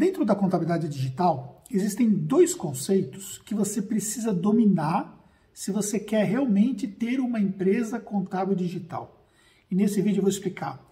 Dentro da contabilidade digital, existem dois conceitos que você precisa dominar se você quer realmente ter uma empresa contábil digital. E nesse vídeo eu vou explicar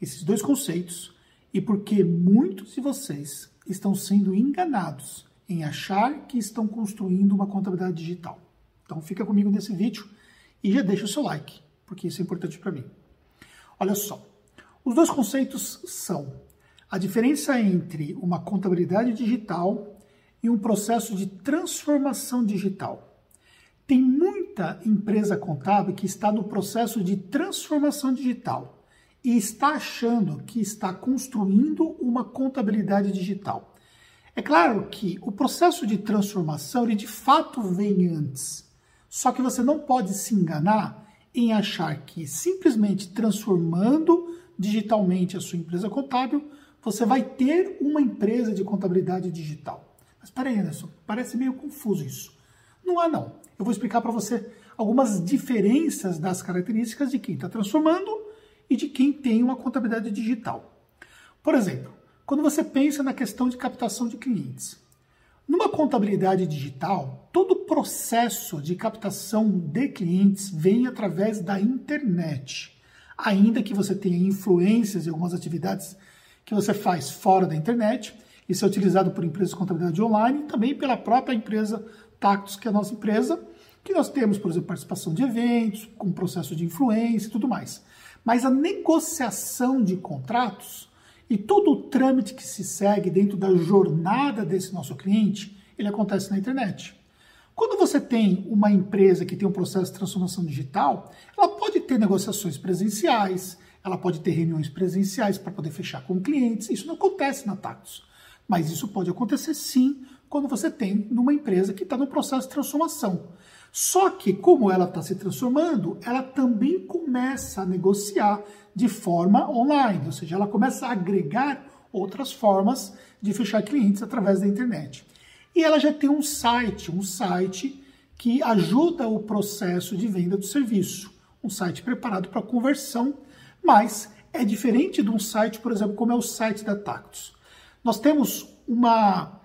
esses dois conceitos e por que muitos de vocês estão sendo enganados em achar que estão construindo uma contabilidade digital. Então fica comigo nesse vídeo e já deixa o seu like, porque isso é importante para mim. Olha só, os dois conceitos são a diferença entre uma contabilidade digital e um processo de transformação digital. Tem muita empresa contábil que está no processo de transformação digital e está achando que está construindo uma contabilidade digital. É claro que o processo de transformação ele de fato vem antes. Só que você não pode se enganar em achar que simplesmente transformando digitalmente a sua empresa contábil você vai ter uma empresa de contabilidade digital. Mas peraí, Anderson, parece meio confuso isso. Não há não. Eu vou explicar para você algumas diferenças das características de quem está transformando e de quem tem uma contabilidade digital. Por exemplo, quando você pensa na questão de captação de clientes. Numa contabilidade digital, todo o processo de captação de clientes vem através da internet. Ainda que você tenha influências em algumas atividades que você faz fora da internet. Isso é utilizado por empresas de contabilidade online e também pela própria empresa Tactus, que é a nossa empresa, que nós temos, por exemplo, participação de eventos, com processo de influência e tudo mais. Mas a negociação de contratos e todo o trâmite que se segue dentro da jornada desse nosso cliente, ele acontece na internet. Quando você tem uma empresa que tem um processo de transformação digital, ela pode ter negociações presenciais, ela pode ter reuniões presenciais para poder fechar com clientes. Isso não acontece na Tactus. Mas isso pode acontecer sim quando você tem numa empresa que está no processo de transformação. Só que, como ela está se transformando, ela também começa a negociar de forma online, ou seja, ela começa a agregar outras formas de fechar clientes através da internet. E ela já tem um site, um site que ajuda o processo de venda do serviço, um site preparado para conversão mas é diferente de um site, por exemplo, como é o site da Tactus. Nós temos uma,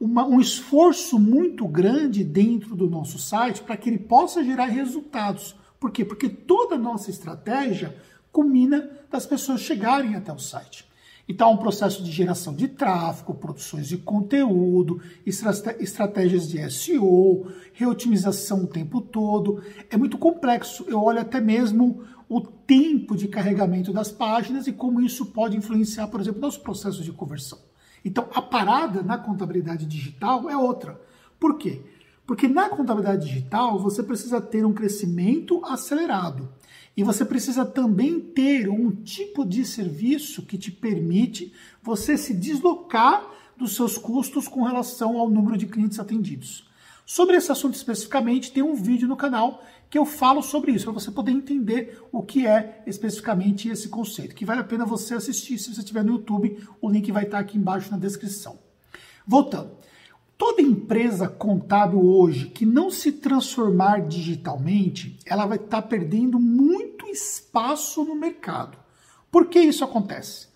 uma, um esforço muito grande dentro do nosso site para que ele possa gerar resultados. Por quê? Porque toda a nossa estratégia culmina das pessoas chegarem até o site. Então, um processo de geração de tráfego, produções de conteúdo, estratégias de SEO, reotimização o tempo todo. É muito complexo. Eu olho até mesmo o tempo de carregamento das páginas e como isso pode influenciar, por exemplo, nos processos de conversão. Então, a parada na contabilidade digital é outra. Por quê? Porque na contabilidade digital você precisa ter um crescimento acelerado. E você precisa também ter um tipo de serviço que te permite você se deslocar dos seus custos com relação ao número de clientes atendidos. Sobre esse assunto especificamente, tem um vídeo no canal que eu falo sobre isso, para você poder entender o que é especificamente esse conceito, que vale a pena você assistir se você estiver no YouTube, o link vai estar aqui embaixo na descrição. Voltando, toda empresa contábil hoje que não se transformar digitalmente, ela vai estar perdendo muito espaço no mercado. Por que isso acontece?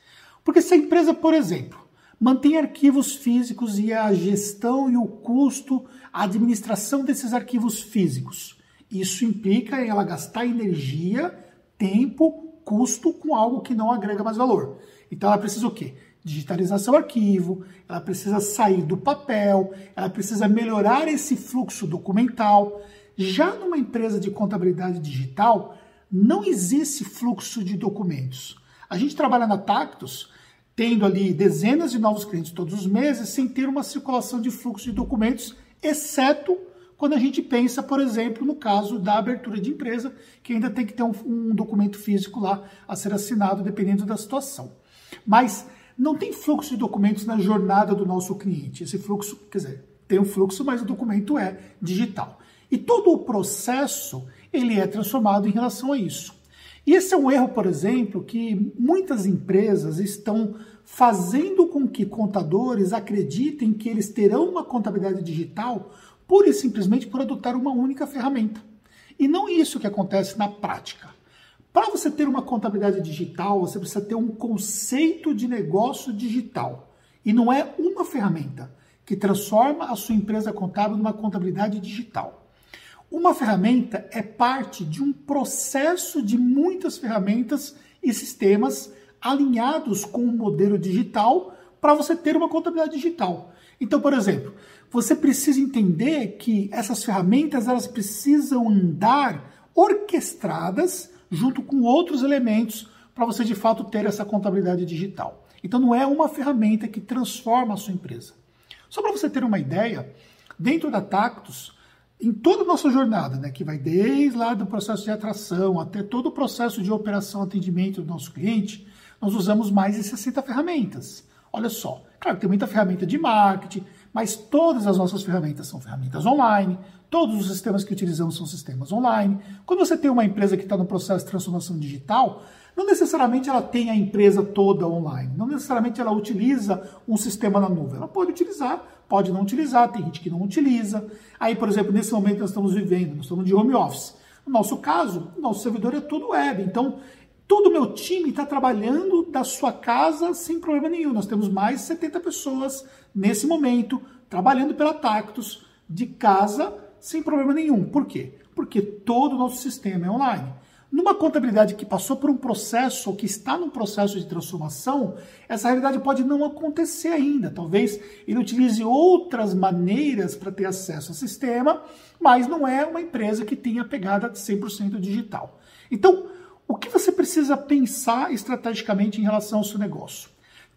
Porque se a empresa, por exemplo, mantém arquivos físicos e a gestão e o custo, a administração desses arquivos físicos. Isso implica em ela gastar energia, tempo, custo com algo que não agrega mais valor. Então ela precisa o quê? Digitalizar seu arquivo, ela precisa sair do papel, ela precisa melhorar esse fluxo documental. Já numa empresa de contabilidade digital, não existe fluxo de documentos. A gente trabalha na Tactus tendo ali dezenas de novos clientes todos os meses, sem ter uma circulação de fluxo de documentos, exceto quando a gente pensa, por exemplo, no caso da abertura de empresa, que ainda tem que ter um, um documento físico lá a ser assinado, dependendo da situação. Mas não tem fluxo de documentos na jornada do nosso cliente. Esse fluxo, quer dizer, tem um fluxo, mas o documento é digital. E todo o processo ele é transformado em relação a isso. E esse é um erro, por exemplo, que muitas empresas estão fazendo com que contadores acreditem que eles terão uma contabilidade digital pura e simplesmente por adotar uma única ferramenta. E não isso que acontece na prática. Para você ter uma contabilidade digital, você precisa ter um conceito de negócio digital. E não é uma ferramenta que transforma a sua empresa contábil numa contabilidade digital. Uma ferramenta é parte de um processo de muitas ferramentas e sistemas alinhados com um modelo digital para você ter uma contabilidade digital. Então, por exemplo, você precisa entender que essas ferramentas elas precisam andar orquestradas junto com outros elementos para você de fato ter essa contabilidade digital. Então não é uma ferramenta que transforma a sua empresa. Só para você ter uma ideia, dentro da Tactus, em toda a nossa jornada, né, que vai desde lá do processo de atração até todo o processo de operação atendimento do nosso cliente, nós usamos mais de 60 ferramentas. Olha só, claro, tem muita ferramenta de marketing, mas todas as nossas ferramentas são ferramentas online, todos os sistemas que utilizamos são sistemas online. Quando você tem uma empresa que está no processo de transformação digital, não necessariamente ela tem a empresa toda online, não necessariamente ela utiliza um sistema na nuvem. Ela pode utilizar, pode não utilizar, tem gente que não utiliza. Aí, por exemplo, nesse momento nós estamos vivendo, nós estamos de home office. No nosso caso, nosso servidor é todo web. Então, todo o meu time está trabalhando da sua casa sem problema nenhum. Nós temos mais de 70 pessoas nesse momento trabalhando pela Tactus de casa sem problema nenhum. Por quê? Porque todo o nosso sistema é online. Numa contabilidade que passou por um processo ou que está num processo de transformação, essa realidade pode não acontecer ainda. Talvez ele utilize outras maneiras para ter acesso ao sistema, mas não é uma empresa que tenha pegada 100% digital. Então, o que você precisa pensar estrategicamente em relação ao seu negócio?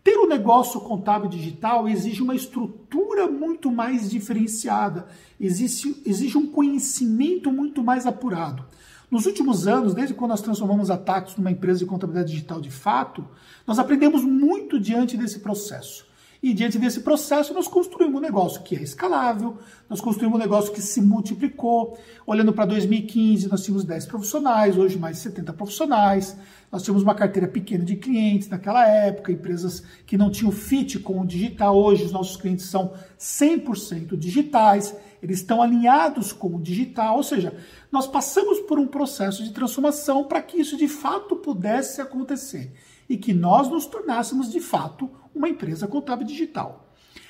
Ter um negócio contábil digital exige uma estrutura muito mais diferenciada, exige, exige um conhecimento muito mais apurado. Nos últimos anos, desde quando nós transformamos a Tactus numa empresa de contabilidade digital de fato, nós aprendemos muito diante desse processo. E diante desse processo, nós construímos um negócio que é escalável, nós construímos um negócio que se multiplicou. Olhando para 2015, nós tínhamos 10 profissionais, hoje mais 70 profissionais. Nós tínhamos uma carteira pequena de clientes naquela época, empresas que não tinham fit com o digital. Hoje, os nossos clientes são 100% digitais, eles estão alinhados com o digital, ou seja, nós passamos por um processo de transformação para que isso de fato pudesse acontecer e que nós nos tornássemos de fato uma empresa contábil digital.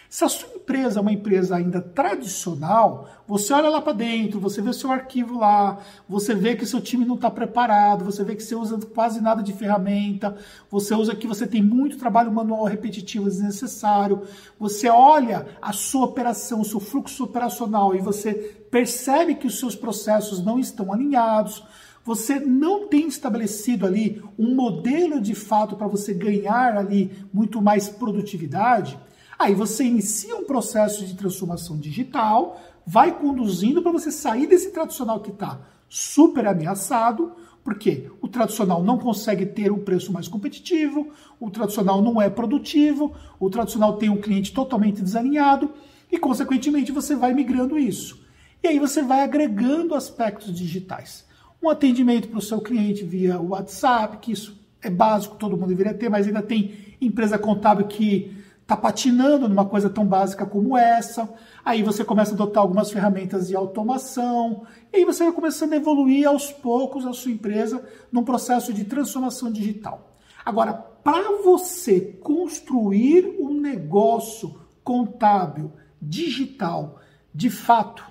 Se a sua empresa é uma empresa ainda tradicional, você olha lá para dentro, você vê seu arquivo lá, você vê que seu time não está preparado, você vê que você usa quase nada de ferramenta, você usa que você tem muito trabalho manual repetitivo desnecessário, você olha a sua operação, o seu fluxo operacional e você percebe que os seus processos não estão alinhados, você não tem estabelecido ali um modelo de fato para você ganhar ali muito mais produtividade, aí você inicia um processo de transformação digital, vai conduzindo para você sair desse tradicional que está super ameaçado, porque o tradicional não consegue ter um preço mais competitivo, o tradicional não é produtivo, o tradicional tem um cliente totalmente desalinhado e, consequentemente, você vai migrando isso. E aí você vai agregando aspectos digitais um atendimento para o seu cliente via WhatsApp, que isso é básico, todo mundo deveria ter, mas ainda tem empresa contábil que está patinando numa coisa tão básica como essa. Aí você começa a adotar algumas ferramentas de automação, e aí você vai começando a evoluir aos poucos a sua empresa num processo de transformação digital. Agora, para você construir um negócio contábil digital de fato,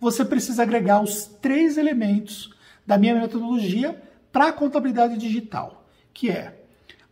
você precisa agregar os três elementos da minha metodologia para a contabilidade digital, que é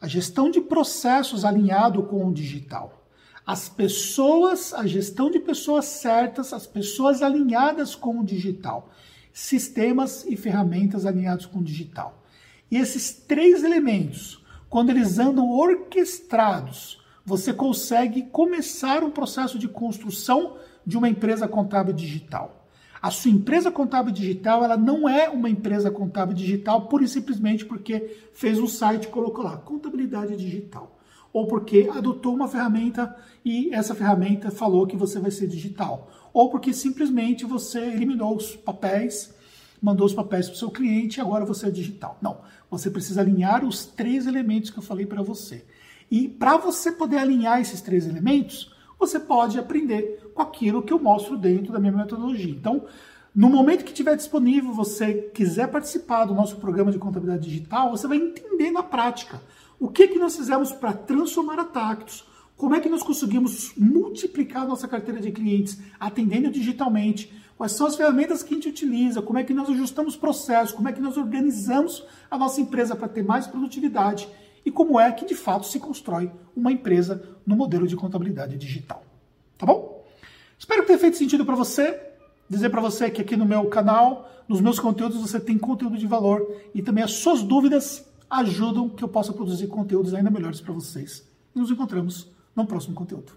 a gestão de processos alinhado com o digital. As pessoas, a gestão de pessoas certas, as pessoas alinhadas com o digital. Sistemas e ferramentas alinhados com o digital. E esses três elementos, quando eles andam orquestrados, você consegue começar um processo de construção de uma empresa contábil digital. A sua empresa contábil digital, ela não é uma empresa contábil digital pura e simplesmente porque fez um site e colocou lá contabilidade digital. Ou porque adotou uma ferramenta e essa ferramenta falou que você vai ser digital. Ou porque simplesmente você eliminou os papéis, mandou os papéis para o seu cliente e agora você é digital. Não. Você precisa alinhar os três elementos que eu falei para você. E para você poder alinhar esses três elementos, você pode aprender com aquilo que eu mostro dentro da minha metodologia. Então, no momento que estiver disponível, você quiser participar do nosso programa de contabilidade digital, você vai entender na prática o que, que nós fizemos para transformar a Tactus, Como é que nós conseguimos multiplicar nossa carteira de clientes atendendo digitalmente? Quais são as ferramentas que a gente utiliza? Como é que nós ajustamos processos? Como é que nós organizamos a nossa empresa para ter mais produtividade? E como é que de fato se constrói uma empresa no modelo de contabilidade digital? Tá bom? Espero que tenha feito sentido para você. Dizer para você que aqui no meu canal, nos meus conteúdos, você tem conteúdo de valor e também as suas dúvidas ajudam que eu possa produzir conteúdos ainda melhores para vocês. E nos encontramos no próximo conteúdo.